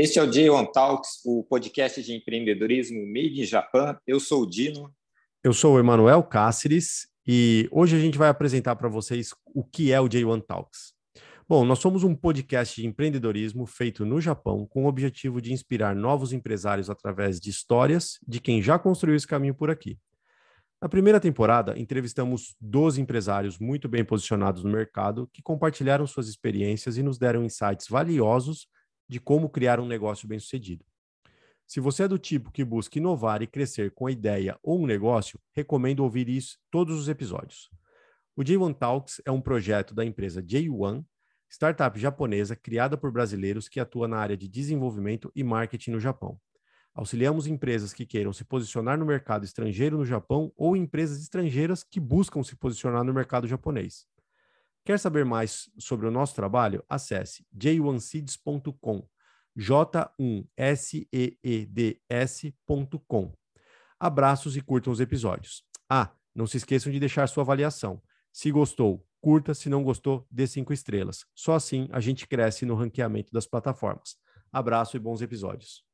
Este é o J1 Talks, o podcast de empreendedorismo made in Japan. Eu sou o Dino. Eu sou o Emanuel Cáceres e hoje a gente vai apresentar para vocês o que é o J1 Talks. Bom, nós somos um podcast de empreendedorismo feito no Japão com o objetivo de inspirar novos empresários através de histórias de quem já construiu esse caminho por aqui. Na primeira temporada, entrevistamos 12 empresários muito bem posicionados no mercado que compartilharam suas experiências e nos deram insights valiosos de como criar um negócio bem-sucedido. Se você é do tipo que busca inovar e crescer com a ideia ou um negócio, recomendo ouvir isso todos os episódios. O J1 Talks é um projeto da empresa J1, startup japonesa criada por brasileiros que atua na área de desenvolvimento e marketing no Japão. Auxiliamos empresas que queiram se posicionar no mercado estrangeiro no Japão ou empresas estrangeiras que buscam se posicionar no mercado japonês. Quer saber mais sobre o nosso trabalho? Acesse j1seeds.com, j1seeds.com. Abraços e curtam os episódios. Ah, não se esqueçam de deixar sua avaliação. Se gostou, curta, se não gostou, dê cinco estrelas. Só assim a gente cresce no ranqueamento das plataformas. Abraço e bons episódios.